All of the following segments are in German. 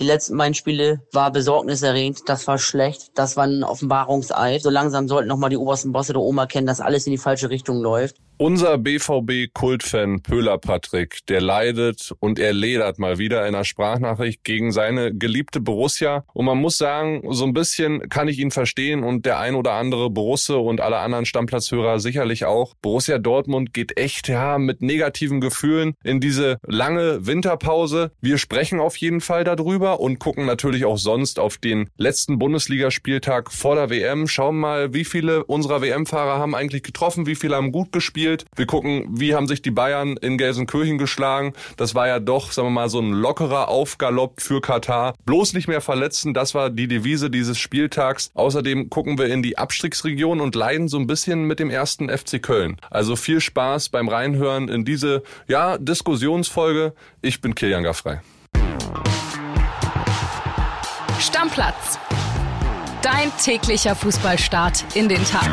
Die letzten beiden Spiele war besorgniserregend, das war schlecht, das war ein Offenbarungseid. So langsam sollten nochmal die obersten Bosse der Oma kennen, dass alles in die falsche Richtung läuft. Unser BVB-Kultfan Pöhler Patrick, der leidet und er ledert mal wieder in einer Sprachnachricht gegen seine geliebte Borussia. Und man muss sagen, so ein bisschen kann ich ihn verstehen und der ein oder andere Borusse und alle anderen Stammplatzhörer sicherlich auch. Borussia Dortmund geht echt, ja, mit negativen Gefühlen in diese lange Winterpause. Wir sprechen auf jeden Fall darüber und gucken natürlich auch sonst auf den letzten Bundesligaspieltag vor der WM. Schauen mal, wie viele unserer WM-Fahrer haben eigentlich getroffen, wie viele haben gut gespielt gespielt. Wir gucken, wie haben sich die Bayern in Gelsenkirchen geschlagen. Das war ja doch, sagen wir mal, so ein lockerer Aufgalopp für Katar. Bloß nicht mehr verletzen, das war die Devise dieses Spieltags. Außerdem gucken wir in die Abstiegsregion und leiden so ein bisschen mit dem ersten FC Köln. Also viel Spaß beim Reinhören in diese, ja, Diskussionsfolge. Ich bin Kilian Gaffrey. Stammplatz. Dein täglicher Fußballstart in den Tag.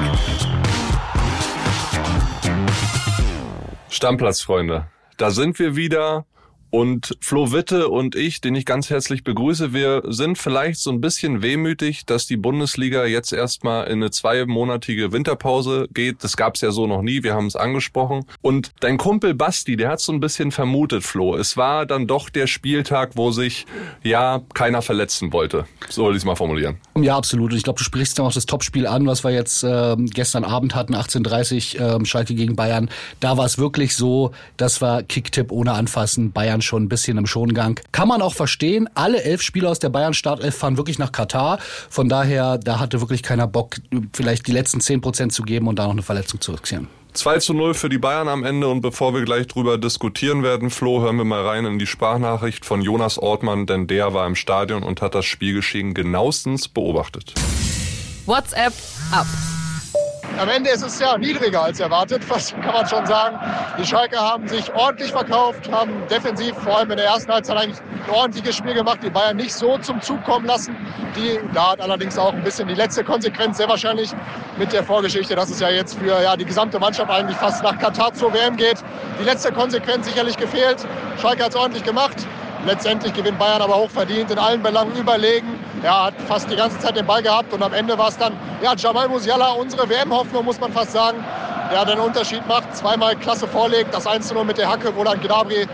Stammplatzfreunde, da sind wir wieder und Flo Witte und ich, den ich ganz herzlich begrüße, wir sind vielleicht so ein bisschen wehmütig, dass die Bundesliga jetzt erstmal in eine zweimonatige Winterpause geht. Das gab's ja so noch nie, wir haben es angesprochen. Und dein Kumpel Basti, der hat so ein bisschen vermutet, Flo. Es war dann doch der Spieltag, wo sich ja keiner verletzen wollte. So will ich es mal formulieren. Ja, absolut. Und ich glaube, du sprichst ja auch das Topspiel an, was wir jetzt äh, gestern Abend hatten, 18.30 äh, Schalke gegen Bayern. Da war es wirklich so, das war Kicktipp ohne Anfassen. Bayern Bayern schon ein bisschen im Schongang. Kann man auch verstehen. Alle elf Spieler aus der Bayern Startelf fahren wirklich nach Katar. Von daher, da hatte wirklich keiner Bock, vielleicht die letzten zehn Prozent zu geben und da noch eine Verletzung zu riskieren. 2 zu 0 für die Bayern am Ende und bevor wir gleich drüber diskutieren werden, Flo, hören wir mal rein in die Sprachnachricht von Jonas Ortmann, denn der war im Stadion und hat das Spielgeschehen genauestens beobachtet. WhatsApp ab. Am Ende ist es ja niedriger als erwartet, was kann man schon sagen. Die Schalke haben sich ordentlich verkauft, haben defensiv vor allem in der ersten Halbzeit eigentlich ein ordentliches Spiel gemacht, die Bayern nicht so zum Zug kommen lassen. Die, da hat allerdings auch ein bisschen die letzte Konsequenz sehr wahrscheinlich mit der Vorgeschichte, dass es ja jetzt für ja, die gesamte Mannschaft eigentlich fast nach Katar zur WM geht. Die letzte Konsequenz sicherlich gefehlt. Schalke hat es ordentlich gemacht. Letztendlich gewinnt Bayern aber hochverdient, in allen Belangen überlegen. Er hat fast die ganze Zeit den Ball gehabt und am Ende war es dann ja, Jamal Musiala, unsere WM-Hoffnung, muss man fast sagen, der den Unterschied macht, zweimal klasse vorlegt, das 1 0 mit der Hacke, wo dann Gnabry äh,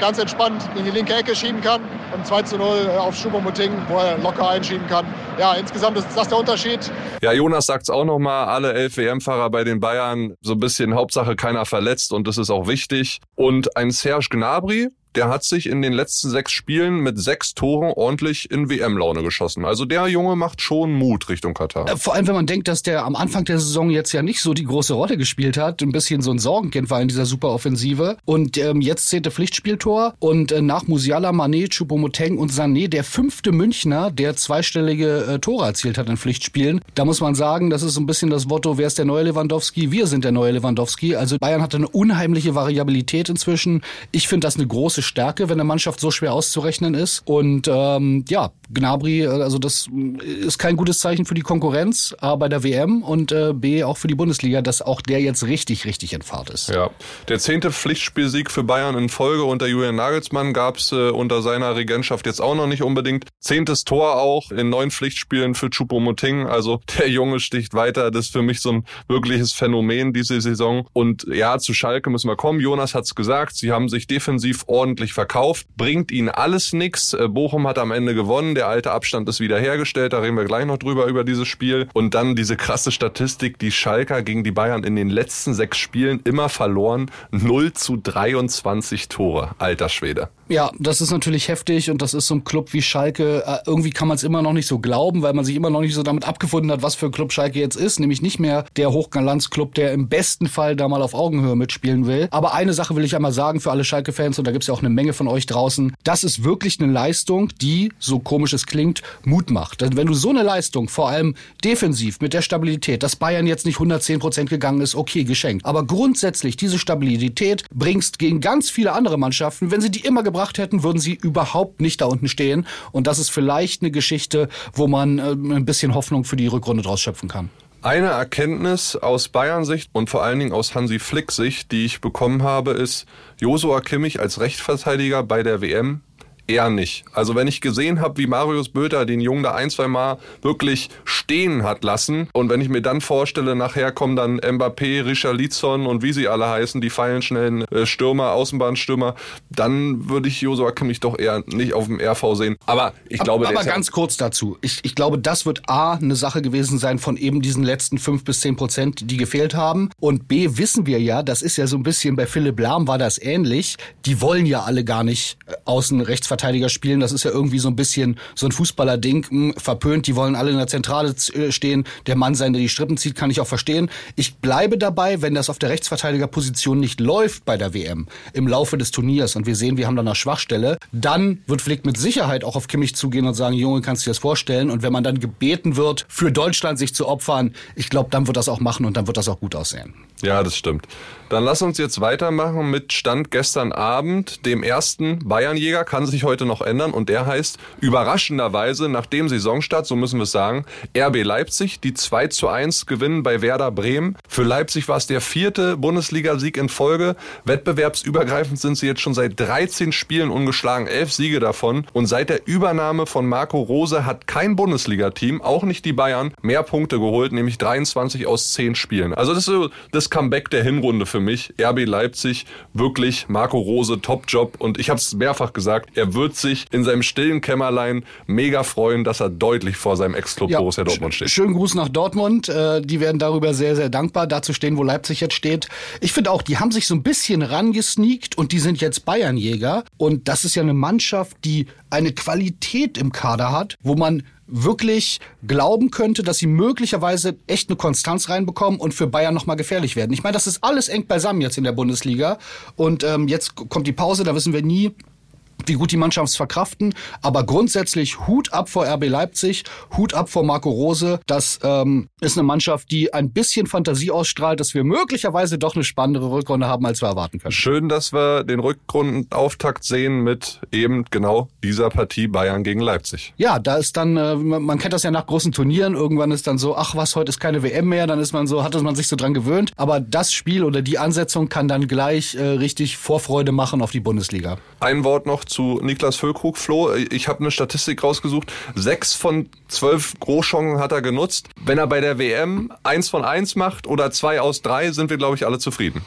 ganz entspannt in die linke Ecke schieben kann und 2 zu 0 äh, auf Schubomoting, wo er locker einschieben kann. Ja, insgesamt ist das der Unterschied. Ja, Jonas sagt es auch nochmal, alle elf WM-Fahrer bei den Bayern, so ein bisschen Hauptsache keiner verletzt und das ist auch wichtig. Und ein Serge Gnabry, der hat sich in den letzten sechs Spielen mit sechs Toren ordentlich in WM-Laune geschossen. Also der Junge macht schon Mut Richtung Katar. Äh, vor allem, wenn man denkt, dass der am Anfang der Saison jetzt ja nicht so die große Rolle gespielt hat, ein bisschen so ein Sorgenkind war in dieser Superoffensive und ähm, jetzt zehnte Pflichtspieltor und äh, nach Musiala, Mané, Choupo-Moteng und Sané der fünfte Münchner, der zweistellige äh, Tore erzielt hat in Pflichtspielen. Da muss man sagen, das ist so ein bisschen das Motto, wer ist der neue Lewandowski? Wir sind der neue Lewandowski. Also Bayern hatte eine unheimliche Variabilität inzwischen. Ich finde das eine große Stärke, wenn eine Mannschaft so schwer auszurechnen ist. Und ähm, ja, Gnabry, also das ist kein gutes Zeichen für die Konkurrenz, A bei der WM und äh, B auch für die Bundesliga, dass auch der jetzt richtig, richtig in Fahrt ist. Ja, der zehnte Pflichtspielsieg für Bayern in Folge unter Julian Nagelsmann gab's äh, unter seiner Regentschaft jetzt auch noch nicht unbedingt. Zehntes Tor auch in neun Pflichtspielen für Choupo-Moting, also der Junge sticht weiter, das ist für mich so ein wirkliches Phänomen diese Saison. Und ja, zu Schalke müssen wir kommen, Jonas hat's gesagt, sie haben sich defensiv ordentlich verkauft, bringt ihnen alles. Äh, Bochum hat am Ende gewonnen, der alte Abstand ist wiederhergestellt, da reden wir gleich noch drüber, über dieses Spiel. Und dann diese krasse Statistik, die Schalker gegen die Bayern in den letzten sechs Spielen immer verloren, 0 zu 23 Tore, alter Schwede. Ja, das ist natürlich heftig und das ist so ein Club wie Schalke. Äh, irgendwie kann man es immer noch nicht so glauben, weil man sich immer noch nicht so damit abgefunden hat, was für ein Club Schalke jetzt ist. Nämlich nicht mehr der Hochglanzclub, der im besten Fall da mal auf Augenhöhe mitspielen will. Aber eine Sache will ich einmal sagen für alle Schalke-Fans und da gibt's ja auch eine Menge von euch draußen. Das ist wirklich eine Leistung, die, so komisch es klingt, Mut macht. Denn wenn du so eine Leistung, vor allem defensiv mit der Stabilität, dass Bayern jetzt nicht 110 Prozent gegangen ist, okay, geschenkt. Aber grundsätzlich diese Stabilität bringst gegen ganz viele andere Mannschaften, wenn sie die immer gebracht hätten, würden sie überhaupt nicht da unten stehen. Und das ist vielleicht eine Geschichte, wo man äh, ein bisschen Hoffnung für die Rückrunde draus schöpfen kann. Eine Erkenntnis aus Bayern-Sicht und vor allen Dingen aus Hansi Flick-Sicht, die ich bekommen habe, ist, Josua Kimmich als Rechtsverteidiger bei der WM eher nicht. Also wenn ich gesehen habe, wie Marius Böter den Jungen da ein, zwei Mal wirklich stehen hat lassen und wenn ich mir dann vorstelle, nachher kommen dann Mbappé, Richarlison und wie sie alle heißen, die feilen schnellen äh, Stürmer, Außenbahnstürmer, dann würde ich Josua Kimmich doch eher nicht auf dem RV sehen. Aber ich glaube, aber, aber ganz kurz dazu. Ich, ich glaube, das wird A, eine Sache gewesen sein von eben diesen letzten fünf bis zehn Prozent, die gefehlt haben. Und B, wissen wir ja, das ist ja so ein bisschen bei Philipp Lahm war das ähnlich. Die wollen ja alle gar nicht äh, außen Rechtsverteidiger spielen. Das ist ja irgendwie so ein bisschen so ein Fußballer-Ding, hm, verpönt. Die wollen alle in der Zentrale äh, stehen. Der Mann sein, der die Strippen zieht, kann ich auch verstehen. Ich bleibe dabei, wenn das auf der Rechtsverteidigerposition nicht läuft bei der WM im Laufe des Turniers und wir sehen, wir haben da eine Schwachstelle, dann wird Flick mit Sicherheit auch auf Kimmich zugehen und sagen, Junge, kannst du dir das vorstellen? Und wenn man dann gebeten wird, für Deutschland sich zu opfern, ich glaube, dann wird das auch machen und dann wird das auch gut aussehen. Ja, das stimmt. Dann lass uns jetzt weitermachen mit Stand gestern Abend, dem ersten Bayernjäger, kann sich heute noch ändern und der heißt überraschenderweise nach dem Saisonstart, so müssen wir es sagen, RB Leipzig, die 2 zu 1 gewinnen bei Werder Bremen. Für Leipzig war es der vierte Bundesligasieg in Folge. Wettbewerbsübergreifend sind sie jetzt schon seit 13 Spielen ungeschlagen, elf Siege davon und seit der Übernahme von Marco Rose hat kein Bundesligateam, auch nicht die Bayern, mehr Punkte geholt, nämlich 23 aus 10 Spielen. Also das ist so das Comeback der Hinrunde für mich. RB Leipzig, wirklich Marco Rose, Top-Job. Und ich habe es mehrfach gesagt, er wird sich in seinem stillen Kämmerlein mega freuen, dass er deutlich vor seinem Ex-Club ja, Borussia Dortmund steht. Schönen Gruß nach Dortmund. Äh, die werden darüber sehr, sehr dankbar, da zu stehen, wo Leipzig jetzt steht. Ich finde auch, die haben sich so ein bisschen rangesneakt und die sind jetzt Bayernjäger. Und das ist ja eine Mannschaft, die eine Qualität im Kader hat, wo man wirklich glauben könnte, dass sie möglicherweise echt eine Konstanz reinbekommen und für Bayern nochmal gefährlich werden. Ich meine, das ist alles eng beisammen jetzt in der Bundesliga. Und ähm, jetzt kommt die Pause, da wissen wir nie, wie gut die Mannschafts verkraften. Aber grundsätzlich Hut ab vor RB Leipzig, Hut ab vor Marco Rose. Das ähm, ist eine Mannschaft, die ein bisschen Fantasie ausstrahlt, dass wir möglicherweise doch eine spannendere Rückrunde haben, als wir erwarten können. Schön, dass wir den Rückrundenauftakt sehen mit eben genau dieser Partie Bayern gegen Leipzig. Ja, da ist dann, äh, man kennt das ja nach großen Turnieren, irgendwann ist dann so, ach was, heute ist keine WM mehr, dann ist man so, hat man sich so dran gewöhnt. Aber das Spiel oder die Ansetzung kann dann gleich äh, richtig Vorfreude machen auf die Bundesliga. Ein Wort noch zu Niklas Füllkrug, Flo. Ich habe eine Statistik rausgesucht. Sechs von zwölf Großchancen hat er genutzt. Wenn er bei der WM eins von eins macht oder zwei aus drei, sind wir, glaube ich, alle zufrieden.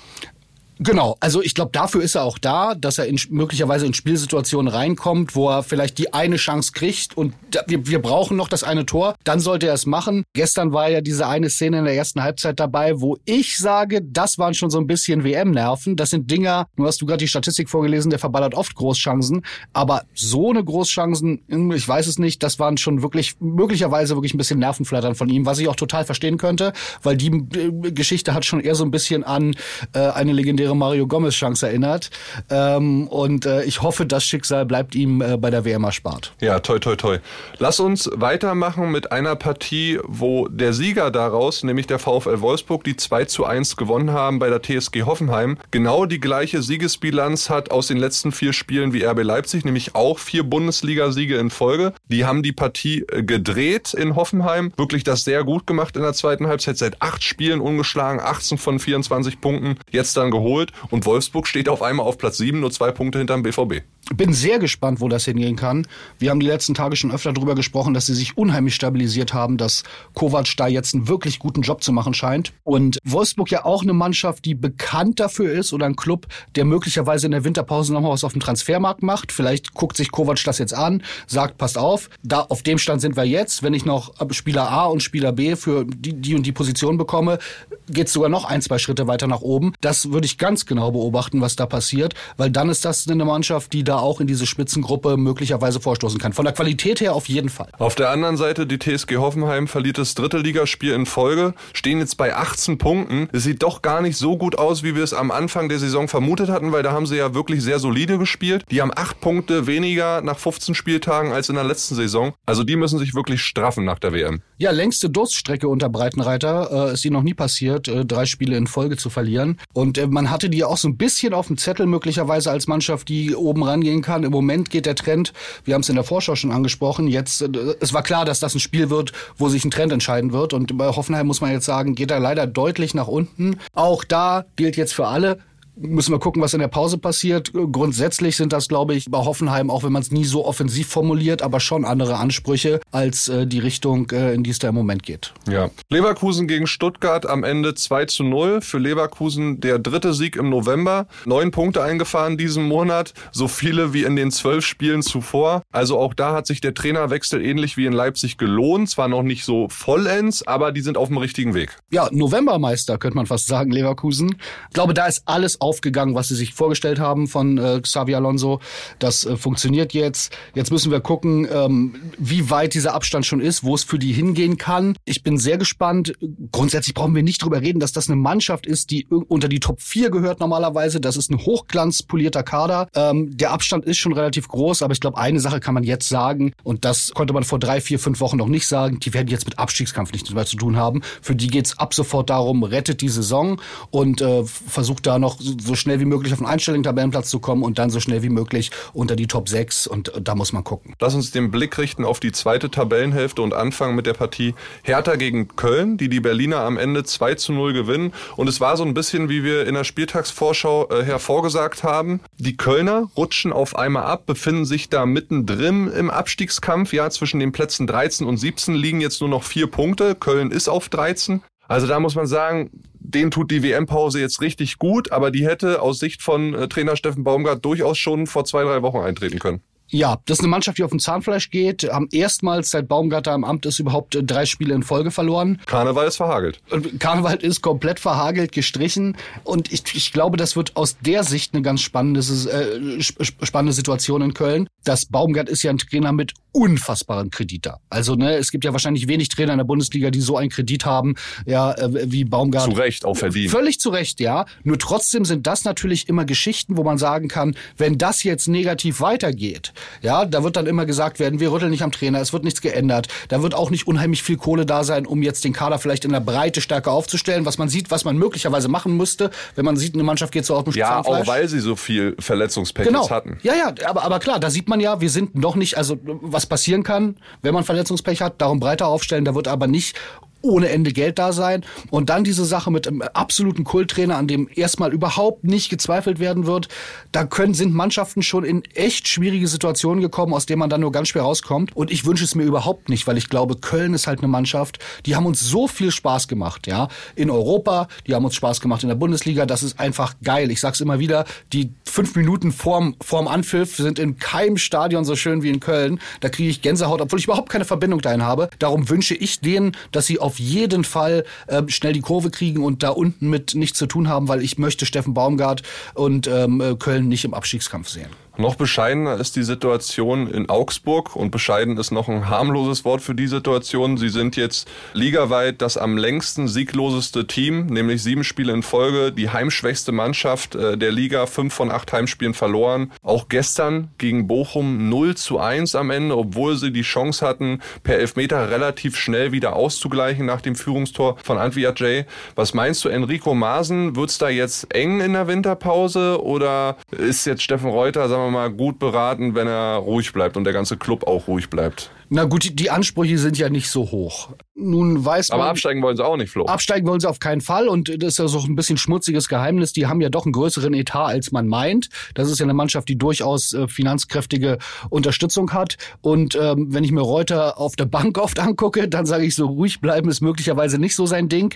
Genau, also ich glaube, dafür ist er auch da, dass er in, möglicherweise in Spielsituationen reinkommt, wo er vielleicht die eine Chance kriegt und da, wir, wir brauchen noch das eine Tor, dann sollte er es machen. Gestern war ja diese eine Szene in der ersten Halbzeit dabei, wo ich sage, das waren schon so ein bisschen WM-Nerven. Das sind Dinger, nur hast du gerade die Statistik vorgelesen, der verballert oft Großchancen, aber so eine Großchancen, ich weiß es nicht, das waren schon wirklich, möglicherweise wirklich ein bisschen Nervenflattern von ihm, was ich auch total verstehen könnte, weil die äh, Geschichte hat schon eher so ein bisschen an äh, eine legendäre ihre Mario Gomez Chance erinnert. Ähm, und äh, ich hoffe, das Schicksal bleibt ihm äh, bei der WM erspart. Ja, toi, toi, toi. Lass uns weitermachen mit einer Partie, wo der Sieger daraus, nämlich der VfL Wolfsburg, die 2 zu 1 gewonnen haben bei der TSG Hoffenheim, genau die gleiche Siegesbilanz hat aus den letzten vier Spielen wie RB Leipzig, nämlich auch vier Bundesliga-Siege in Folge. Die haben die Partie äh, gedreht in Hoffenheim, wirklich das sehr gut gemacht in der zweiten Halbzeit, seit acht Spielen ungeschlagen, 18 von 24 Punkten, jetzt dann geholt geholt und Wolfsburg steht auf einmal auf Platz 7, nur zwei Punkte hinterm BVB. Bin sehr gespannt, wo das hingehen kann. Wir haben die letzten Tage schon öfter darüber gesprochen, dass sie sich unheimlich stabilisiert haben, dass Kovac da jetzt einen wirklich guten Job zu machen scheint. Und Wolfsburg ja auch eine Mannschaft, die bekannt dafür ist oder ein Club, der möglicherweise in der Winterpause nochmal was auf dem Transfermarkt macht. Vielleicht guckt sich Kovac das jetzt an, sagt, passt auf, da auf dem Stand sind wir jetzt. Wenn ich noch Spieler A und Spieler B für die, die und die Position bekomme, geht es sogar noch ein, zwei Schritte weiter nach oben. Das würde ich ganz genau beobachten, was da passiert, weil dann ist das eine Mannschaft, die da auch in diese Spitzengruppe möglicherweise vorstoßen kann. Von der Qualität her auf jeden Fall. Auf der anderen Seite, die TSG Hoffenheim verliert das dritte Ligaspiel in Folge, stehen jetzt bei 18 Punkten. Es sieht doch gar nicht so gut aus, wie wir es am Anfang der Saison vermutet hatten, weil da haben sie ja wirklich sehr solide gespielt. Die haben acht Punkte weniger nach 15 Spieltagen als in der letzten Saison. Also die müssen sich wirklich straffen nach der WM. Ja, längste Durststrecke unter Breitenreiter äh, ist ihnen noch nie passiert, äh, drei Spiele in Folge zu verlieren. Und äh, man hatte die auch so ein bisschen auf dem Zettel möglicherweise als Mannschaft, die oben rangehen kann. Im Moment geht der Trend, wir haben es in der Vorschau schon angesprochen, jetzt, äh, es war klar, dass das ein Spiel wird, wo sich ein Trend entscheiden wird. Und bei Hoffenheim muss man jetzt sagen, geht er leider deutlich nach unten. Auch da gilt jetzt für alle, müssen wir gucken, was in der Pause passiert. Grundsätzlich sind das, glaube ich, bei Hoffenheim, auch wenn man es nie so offensiv formuliert, aber schon andere Ansprüche als äh, die Richtung, äh, in die es da im Moment geht. Ja. Leverkusen gegen Stuttgart am Ende 2 zu 0. Für Leverkusen der dritte Sieg im November. Neun Punkte eingefahren diesen Monat. So viele wie in den zwölf Spielen zuvor. Also auch da hat sich der Trainerwechsel ähnlich wie in Leipzig gelohnt. Zwar noch nicht so vollends, aber die sind auf dem richtigen Weg. Ja, Novembermeister könnte man fast sagen, Leverkusen. Ich glaube, da ist alles aufgegangen, was sie sich vorgestellt haben von äh, Xavi Alonso. Das äh, funktioniert jetzt. Jetzt müssen wir gucken, ähm, wie weit dieser Abstand schon ist, wo es für die hingehen kann. Ich bin sehr gespannt. Grundsätzlich brauchen wir nicht drüber reden, dass das eine Mannschaft ist, die unter die Top 4 gehört normalerweise. Das ist ein hochglanzpolierter Kader. Ähm, der Abstand ist schon relativ groß, aber ich glaube, eine Sache kann man jetzt sagen, und das konnte man vor drei, vier, fünf Wochen noch nicht sagen, die werden jetzt mit Abstiegskampf nichts mehr zu tun haben. Für die geht's ab sofort darum, rettet die Saison und äh, versucht da noch so schnell wie möglich auf den einstelligen Tabellenplatz zu kommen und dann so schnell wie möglich unter die Top 6 und äh, da muss man gucken. Lass uns den Blick richten auf die zweite Tabellenhälfte und anfangen mit der Partie Hertha gegen Köln, die die Berliner am Ende 2 zu 0 gewinnen. Und es war so ein bisschen, wie wir in der Spieltagsvorschau äh, hervorgesagt haben. Die Kölner rutschen auf einmal ab, befinden sich da mittendrin im Abstiegskampf. Ja, zwischen den Plätzen 13 und 17 liegen jetzt nur noch vier Punkte. Köln ist auf 13. Also da muss man sagen, den tut die WM-Pause jetzt richtig gut, aber die hätte aus Sicht von äh, Trainer Steffen Baumgart durchaus schon vor zwei, drei Wochen eintreten können. Ja, das ist eine Mannschaft, die auf dem Zahnfleisch geht. Haben erstmals seit Baumgarter im Amt ist überhaupt äh, drei Spiele in Folge verloren. Karneval ist verhagelt. Karneval ist komplett verhagelt, gestrichen. Und ich, ich glaube, das wird aus der Sicht eine ganz spannende, äh, spannende Situation in Köln. Das Baumgart ist ja ein Trainer mit unfassbaren Kredit da. Also ne, es gibt ja wahrscheinlich wenig Trainer in der Bundesliga, die so einen Kredit haben, ja, äh, wie Baumgart. Zu Recht, auch verdient. Völlig zu Recht, ja. Nur trotzdem sind das natürlich immer Geschichten, wo man sagen kann, wenn das jetzt negativ weitergeht, ja, da wird dann immer gesagt werden, wir rütteln nicht am Trainer, es wird nichts geändert. Da wird auch nicht unheimlich viel Kohle da sein, um jetzt den Kader vielleicht in der Breite stärker aufzustellen, was man sieht, was man möglicherweise machen müsste, wenn man sieht, eine Mannschaft geht so auf dem Ja, auch weil sie so viel Verletzungspech genau. hatten. Ja, ja, aber, aber klar, da sieht man ja, wir sind noch nicht, also was passieren kann, wenn man Verletzungspech hat, darum breiter aufstellen, da wird aber nicht ohne Ende Geld da sein. Und dann diese Sache mit einem absoluten Kulttrainer, an dem erstmal überhaupt nicht gezweifelt werden wird. Da können, sind Mannschaften schon in echt schwierige Situationen gekommen, aus denen man dann nur ganz schwer rauskommt. Und ich wünsche es mir überhaupt nicht, weil ich glaube, Köln ist halt eine Mannschaft, die haben uns so viel Spaß gemacht, ja. In Europa, die haben uns Spaß gemacht in der Bundesliga. Das ist einfach geil. Ich sag's immer wieder, die fünf Minuten vorm, vorm Anpfiff sind in keinem Stadion so schön wie in Köln. Da kriege ich Gänsehaut, obwohl ich überhaupt keine Verbindung dahin habe. Darum wünsche ich denen, dass sie auf auf jeden Fall äh, schnell die Kurve kriegen und da unten mit nichts zu tun haben, weil ich möchte Steffen Baumgart und ähm, äh, Köln nicht im Abstiegskampf sehen. Noch bescheidener ist die Situation in Augsburg und bescheiden ist noch ein harmloses Wort für die Situation. Sie sind jetzt ligaweit das am längsten siegloseste Team, nämlich sieben Spiele in Folge, die heimschwächste Mannschaft äh, der Liga, fünf von acht Heimspielen verloren. Auch gestern gegen Bochum 0 zu 1 am Ende, obwohl sie die Chance hatten, per Elfmeter relativ schnell wieder auszugleichen nach dem Führungstor von Antwi Jay. Was meinst du, Enrico Maaßen, wird's da jetzt eng in der Winterpause oder ist jetzt Steffen Reuter, sagen wir mal, gut beraten, wenn er ruhig bleibt und der ganze Club auch ruhig bleibt. Na gut, die Ansprüche sind ja nicht so hoch. Nun weiß man. Aber absteigen wollen sie auch nicht, Flo. Absteigen wollen sie auf keinen Fall. Und das ist ja so ein bisschen schmutziges Geheimnis. Die haben ja doch einen größeren Etat, als man meint. Das ist ja eine Mannschaft, die durchaus äh, finanzkräftige Unterstützung hat. Und ähm, wenn ich mir Reuter auf der Bank oft angucke, dann sage ich so, ruhig bleiben ist möglicherweise nicht so sein Ding.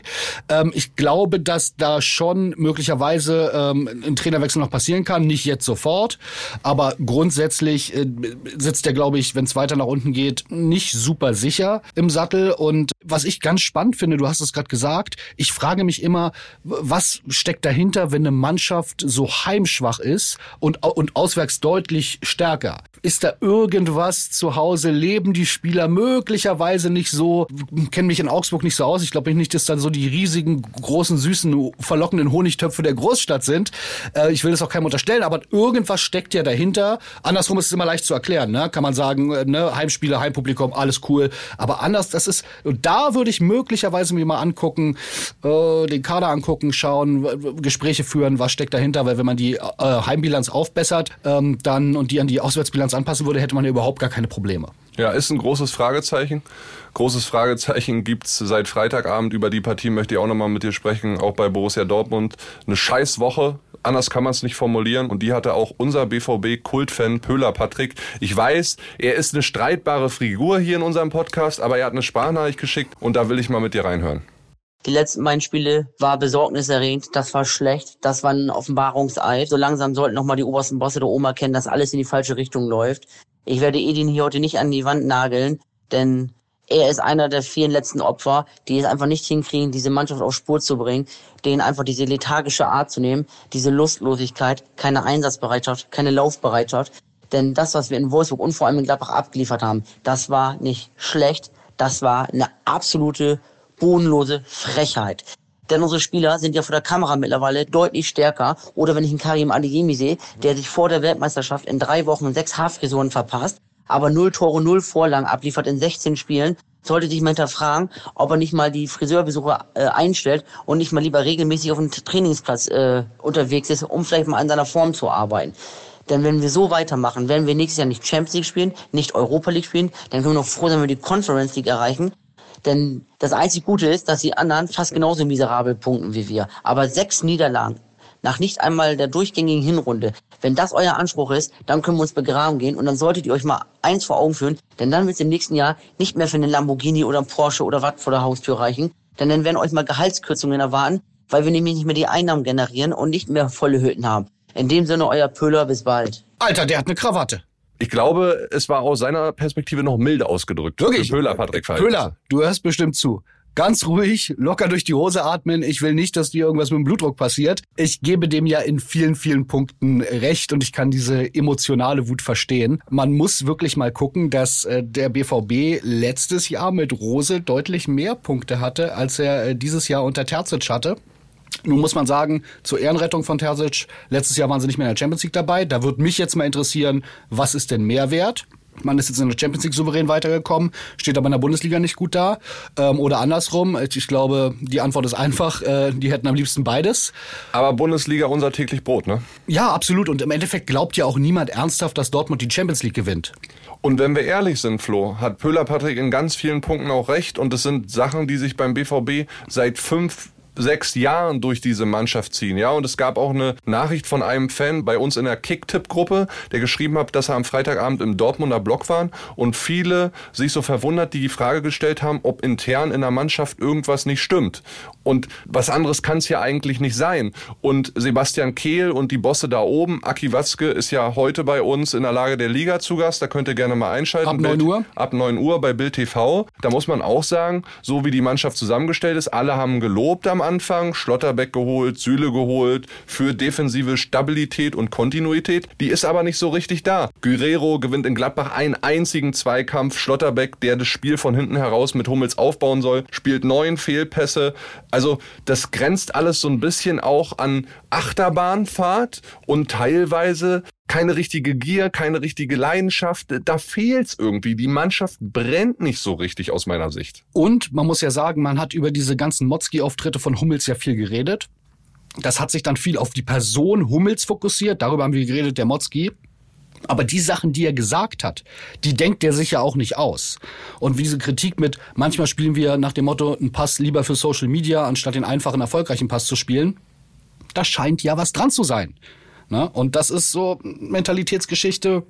Ähm, ich glaube, dass da schon möglicherweise ähm, ein Trainerwechsel noch passieren kann. Nicht jetzt sofort. Aber grundsätzlich äh, sitzt der, glaube ich, wenn es weiter nach unten geht, nicht super sicher im Sattel. Und was ich ganz spannend finde, du hast es gerade gesagt, ich frage mich immer, was steckt dahinter, wenn eine Mannschaft so heimschwach ist und, und auswärts deutlich stärker? Ist da irgendwas zu Hause? Leben die Spieler möglicherweise nicht so? Kenne mich in Augsburg nicht so aus. Ich glaube nicht, dass dann so die riesigen, großen, süßen, verlockenden Honigtöpfe der Großstadt sind. Äh, ich will das auch keinem unterstellen, aber irgendwas steckt ja dahinter. Andersrum ist es immer leicht zu erklären. Ne? Kann man sagen, äh, ne? Heimspieler, Heimpublikum, alles cool. Aber anders, das ist, und da würde ich möglicherweise mir mal angucken, äh, den Kader angucken, schauen, Gespräche führen, was steckt dahinter, weil wenn man die äh, Heimbilanz aufbessert, ähm, dann und die an die Auswärtsbilanz anpassen würde, hätte man ja überhaupt gar keine Probleme. Ja, ist ein großes Fragezeichen. Großes Fragezeichen gibt's seit Freitagabend. Über die Partie möchte ich auch nochmal mit dir sprechen, auch bei Borussia Dortmund. Eine scheiß Woche. Anders kann man es nicht formulieren. Und die hatte auch unser BVB-Kultfan Pöhler Patrick. Ich weiß, er ist eine streitbare Figur hier in unserem Podcast, aber er hat eine Sprachnachricht geschickt und da will ich mal mit dir reinhören. Die letzten beiden Spiele war besorgniserregend, das war schlecht, das war ein Offenbarungseid. So langsam sollten nochmal die obersten Bosse der Oma kennen, dass alles in die falsche Richtung läuft. Ich werde Edin hier heute nicht an die Wand nageln, denn er ist einer der vielen letzten Opfer, die es einfach nicht hinkriegen, diese Mannschaft auf Spur zu bringen, denen einfach diese lethargische Art zu nehmen, diese Lustlosigkeit, keine Einsatzbereitschaft, keine Laufbereitschaft. Denn das, was wir in Wolfsburg und vor allem in Gladbach abgeliefert haben, das war nicht schlecht, das war eine absolute bodenlose Frechheit. Denn unsere Spieler sind ja vor der Kamera mittlerweile deutlich stärker. Oder wenn ich einen Karim Adeyemi sehe, der sich vor der Weltmeisterschaft in drei Wochen sechs Haarfrisuren verpasst, aber null Tore, null Vorlagen abliefert in 16 Spielen, sollte sich mal hinterfragen, ob er nicht mal die Friseurbesuche äh, einstellt und nicht mal lieber regelmäßig auf dem Trainingsplatz äh, unterwegs ist, um vielleicht mal an seiner Form zu arbeiten. Denn wenn wir so weitermachen, werden wir nächstes Jahr nicht Champions League spielen, nicht Europa League spielen, dann können wir noch froh sein, wenn wir die Conference League erreichen. Denn das einzig Gute ist, dass die anderen fast genauso miserabel punkten wie wir. Aber sechs Niederlagen nach nicht einmal der durchgängigen Hinrunde. Wenn das euer Anspruch ist, dann können wir uns begraben gehen und dann solltet ihr euch mal eins vor Augen führen, denn dann wird es im nächsten Jahr nicht mehr für einen Lamborghini oder einen Porsche oder was vor der Haustür reichen, denn dann werden euch mal Gehaltskürzungen erwarten, weil wir nämlich nicht mehr die Einnahmen generieren und nicht mehr volle Hütten haben. In dem Sinne, euer Pöhler, bis bald. Alter, der hat eine Krawatte. Ich glaube, es war aus seiner Perspektive noch milde ausgedrückt. Wirklich? Für Pöhler, Patrick Falk. Pöhler, du hörst bestimmt zu. Ganz ruhig, locker durch die Hose atmen. Ich will nicht, dass dir irgendwas mit dem Blutdruck passiert. Ich gebe dem ja in vielen, vielen Punkten recht und ich kann diese emotionale Wut verstehen. Man muss wirklich mal gucken, dass äh, der BVB letztes Jahr mit Rose deutlich mehr Punkte hatte, als er äh, dieses Jahr unter Terzic hatte. Nun muss man sagen, zur Ehrenrettung von Terzic, letztes Jahr waren sie nicht mehr in der Champions League dabei. Da würde mich jetzt mal interessieren, was ist denn Mehrwert? Man ist jetzt in der Champions League souverän weitergekommen, steht aber in der Bundesliga nicht gut da. Ähm, oder andersrum. Ich glaube, die Antwort ist einfach, äh, die hätten am liebsten beides. Aber Bundesliga unser täglich Brot, ne? Ja, absolut. Und im Endeffekt glaubt ja auch niemand ernsthaft, dass Dortmund die Champions League gewinnt. Und wenn wir ehrlich sind, Flo, hat Pöhler Patrick in ganz vielen Punkten auch recht. Und es sind Sachen, die sich beim BVB seit fünf sechs Jahren durch diese Mannschaft ziehen. Ja, und es gab auch eine Nachricht von einem Fan bei uns in der Kicktipp-Gruppe, der geschrieben hat, dass er am Freitagabend im Dortmunder Block waren und viele sich so verwundert, die die Frage gestellt haben, ob intern in der Mannschaft irgendwas nicht stimmt. Und was anderes kann es ja eigentlich nicht sein. Und Sebastian Kehl und die Bosse da oben, Aki Watzke ist ja heute bei uns in der Lage der Liga zu Gast, da könnt ihr gerne mal einschalten. Ab 9 Uhr? Ab 9 Uhr bei Bild TV. Da muss man auch sagen, so wie die Mannschaft zusammengestellt ist, alle haben gelobt am Anfang, Schlotterbeck geholt, Süle geholt, für defensive Stabilität und Kontinuität. Die ist aber nicht so richtig da. Guerrero gewinnt in Gladbach einen einzigen Zweikampf. Schlotterbeck, der das Spiel von hinten heraus mit Hummels aufbauen soll, spielt neun Fehlpässe. Also das grenzt alles so ein bisschen auch an Achterbahnfahrt und teilweise keine richtige Gier, keine richtige Leidenschaft. Da fehlt's irgendwie. Die Mannschaft brennt nicht so richtig aus meiner Sicht. Und man muss ja sagen, man hat über diese ganzen Motzki-Auftritte von Hummels ja viel geredet. Das hat sich dann viel auf die Person Hummels fokussiert. Darüber haben wir geredet, der Motzki. Aber die Sachen, die er gesagt hat, die denkt er sich ja auch nicht aus. Und diese Kritik mit, manchmal spielen wir nach dem Motto, einen Pass lieber für Social Media, anstatt den einfachen, erfolgreichen Pass zu spielen, da scheint ja was dran zu sein. Ne? Und das ist so Mentalitätsgeschichte.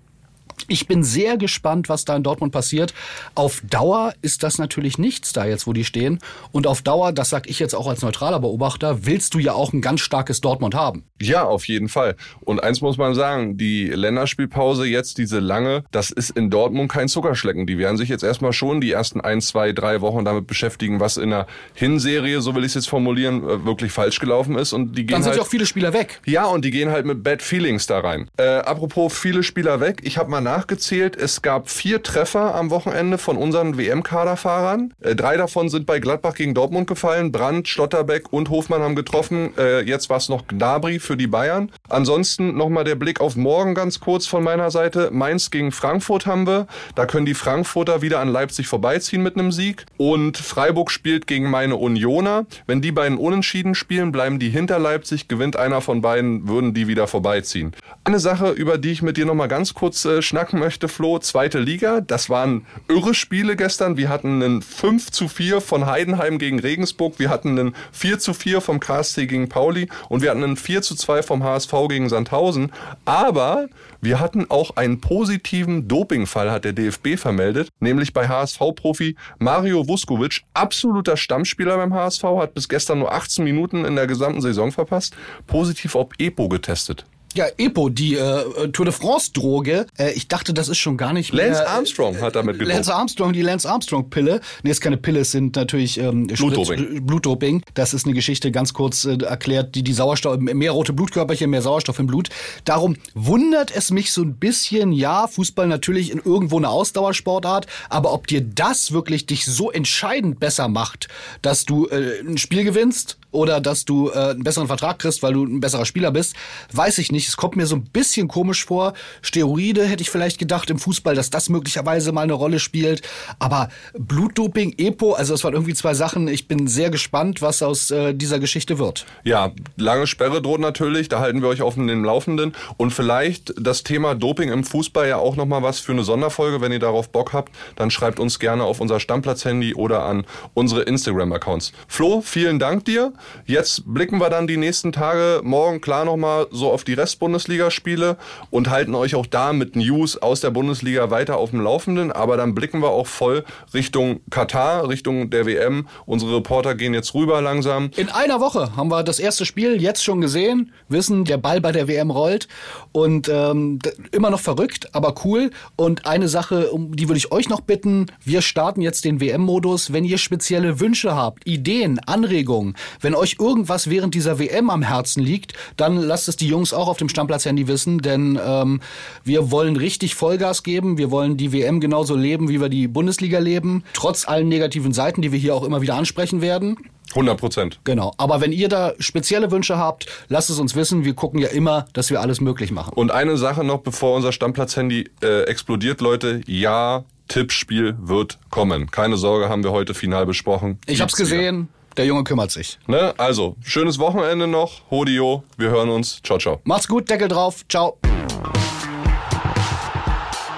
Ich bin sehr gespannt, was da in Dortmund passiert. Auf Dauer ist das natürlich nichts da jetzt, wo die stehen. Und auf Dauer, das sag ich jetzt auch als neutraler Beobachter, willst du ja auch ein ganz starkes Dortmund haben. Ja, auf jeden Fall. Und eins muss man sagen, die Länderspielpause jetzt, diese lange, das ist in Dortmund kein Zuckerschlecken. Die werden sich jetzt erstmal schon die ersten ein, zwei, drei Wochen damit beschäftigen, was in der Hinserie, so will ich es jetzt formulieren, äh, wirklich falsch gelaufen ist. Und die gehen Dann sind halt, ja auch viele Spieler weg. Ja, und die gehen halt mit Bad Feelings da rein. Äh, apropos viele Spieler weg, ich habe mal nachgezählt, es gab vier Treffer am Wochenende von unseren WM-Kaderfahrern. Äh, drei davon sind bei Gladbach gegen Dortmund gefallen. Brandt, Schlotterbeck und Hofmann haben getroffen. Äh, jetzt war es noch Gnabry für die Bayern. Ansonsten nochmal der Blick auf morgen ganz kurz von meiner Seite. Mainz gegen Frankfurt haben wir. Da können die Frankfurter wieder an Leipzig vorbeiziehen mit einem Sieg. Und Freiburg spielt gegen meine Unioner. Wenn die beiden unentschieden spielen, bleiben die hinter Leipzig. Gewinnt einer von beiden, würden die wieder vorbeiziehen. Eine Sache, über die ich mit dir nochmal ganz kurz äh, schnacken möchte, Flo, zweite Liga. Das waren irre Spiele gestern. Wir hatten einen 5 zu 4 von Heidenheim gegen Regensburg. Wir hatten einen 4 zu 4 vom KSC gegen Pauli und wir hatten einen 4 zu 2 vom HSV gegen Sandhausen. Aber wir hatten auch einen positiven Dopingfall, hat der DFB vermeldet, nämlich bei HSV-Profi Mario Vuskovic, absoluter Stammspieler beim HSV, hat bis gestern nur 18 Minuten in der gesamten Saison verpasst, positiv auf EPO getestet. Ja, EPO, die äh, Tour de France-Droge. Äh, ich dachte, das ist schon gar nicht mehr. Lance Armstrong hat damit gedopt. Lance Armstrong, die Lance Armstrong-Pille. Nee, ist keine Pille, es sind natürlich ähm, Blutdoping. Blutdoping. Das ist eine Geschichte, ganz kurz äh, erklärt, die die Sauerstoff, mehr rote Blutkörperchen, mehr Sauerstoff im Blut. Darum wundert es mich so ein bisschen, ja, Fußball natürlich in irgendwo eine Ausdauersportart, aber ob dir das wirklich dich so entscheidend besser macht, dass du äh, ein Spiel gewinnst oder dass du äh, einen besseren Vertrag kriegst, weil du ein besserer Spieler bist, weiß ich nicht nicht. Es kommt mir so ein bisschen komisch vor. Steroide hätte ich vielleicht gedacht im Fußball, dass das möglicherweise mal eine Rolle spielt. Aber Blutdoping, EPO, also das waren irgendwie zwei Sachen. Ich bin sehr gespannt, was aus äh, dieser Geschichte wird. Ja, lange Sperre droht natürlich. Da halten wir euch auf dem Laufenden. Und vielleicht das Thema Doping im Fußball ja auch nochmal was für eine Sonderfolge. Wenn ihr darauf Bock habt, dann schreibt uns gerne auf unser Stammplatz-Handy oder an unsere Instagram-Accounts. Flo, vielen Dank dir. Jetzt blicken wir dann die nächsten Tage morgen klar nochmal so auf die Rest Bundesligaspiele und halten euch auch da mit News aus der Bundesliga weiter auf dem Laufenden. Aber dann blicken wir auch voll Richtung Katar, Richtung der WM. Unsere Reporter gehen jetzt rüber langsam. In einer Woche haben wir das erste Spiel jetzt schon gesehen, wissen, der Ball bei der WM rollt und ähm, immer noch verrückt, aber cool. Und eine Sache, um die würde ich euch noch bitten, wir starten jetzt den WM-Modus. Wenn ihr spezielle Wünsche habt, Ideen, Anregungen, wenn euch irgendwas während dieser WM am Herzen liegt, dann lasst es die Jungs auch auf dem dem Stammplatz-Handy wissen, denn ähm, wir wollen richtig Vollgas geben. Wir wollen die WM genauso leben, wie wir die Bundesliga leben, trotz allen negativen Seiten, die wir hier auch immer wieder ansprechen werden. 100 Prozent. Genau. Aber wenn ihr da spezielle Wünsche habt, lasst es uns wissen. Wir gucken ja immer, dass wir alles möglich machen. Und eine Sache noch, bevor unser Stammplatz-Handy äh, explodiert, Leute. Ja, Tippspiel wird kommen. Keine Sorge, haben wir heute final besprochen. Ich hab's gesehen. Der Junge kümmert sich. Ne? Also, schönes Wochenende noch. Hodio, wir hören uns. Ciao, ciao. Macht's gut, Deckel drauf. Ciao.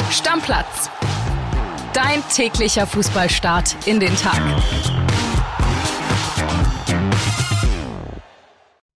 Stammplatz. Dein täglicher Fußballstart in den Tag.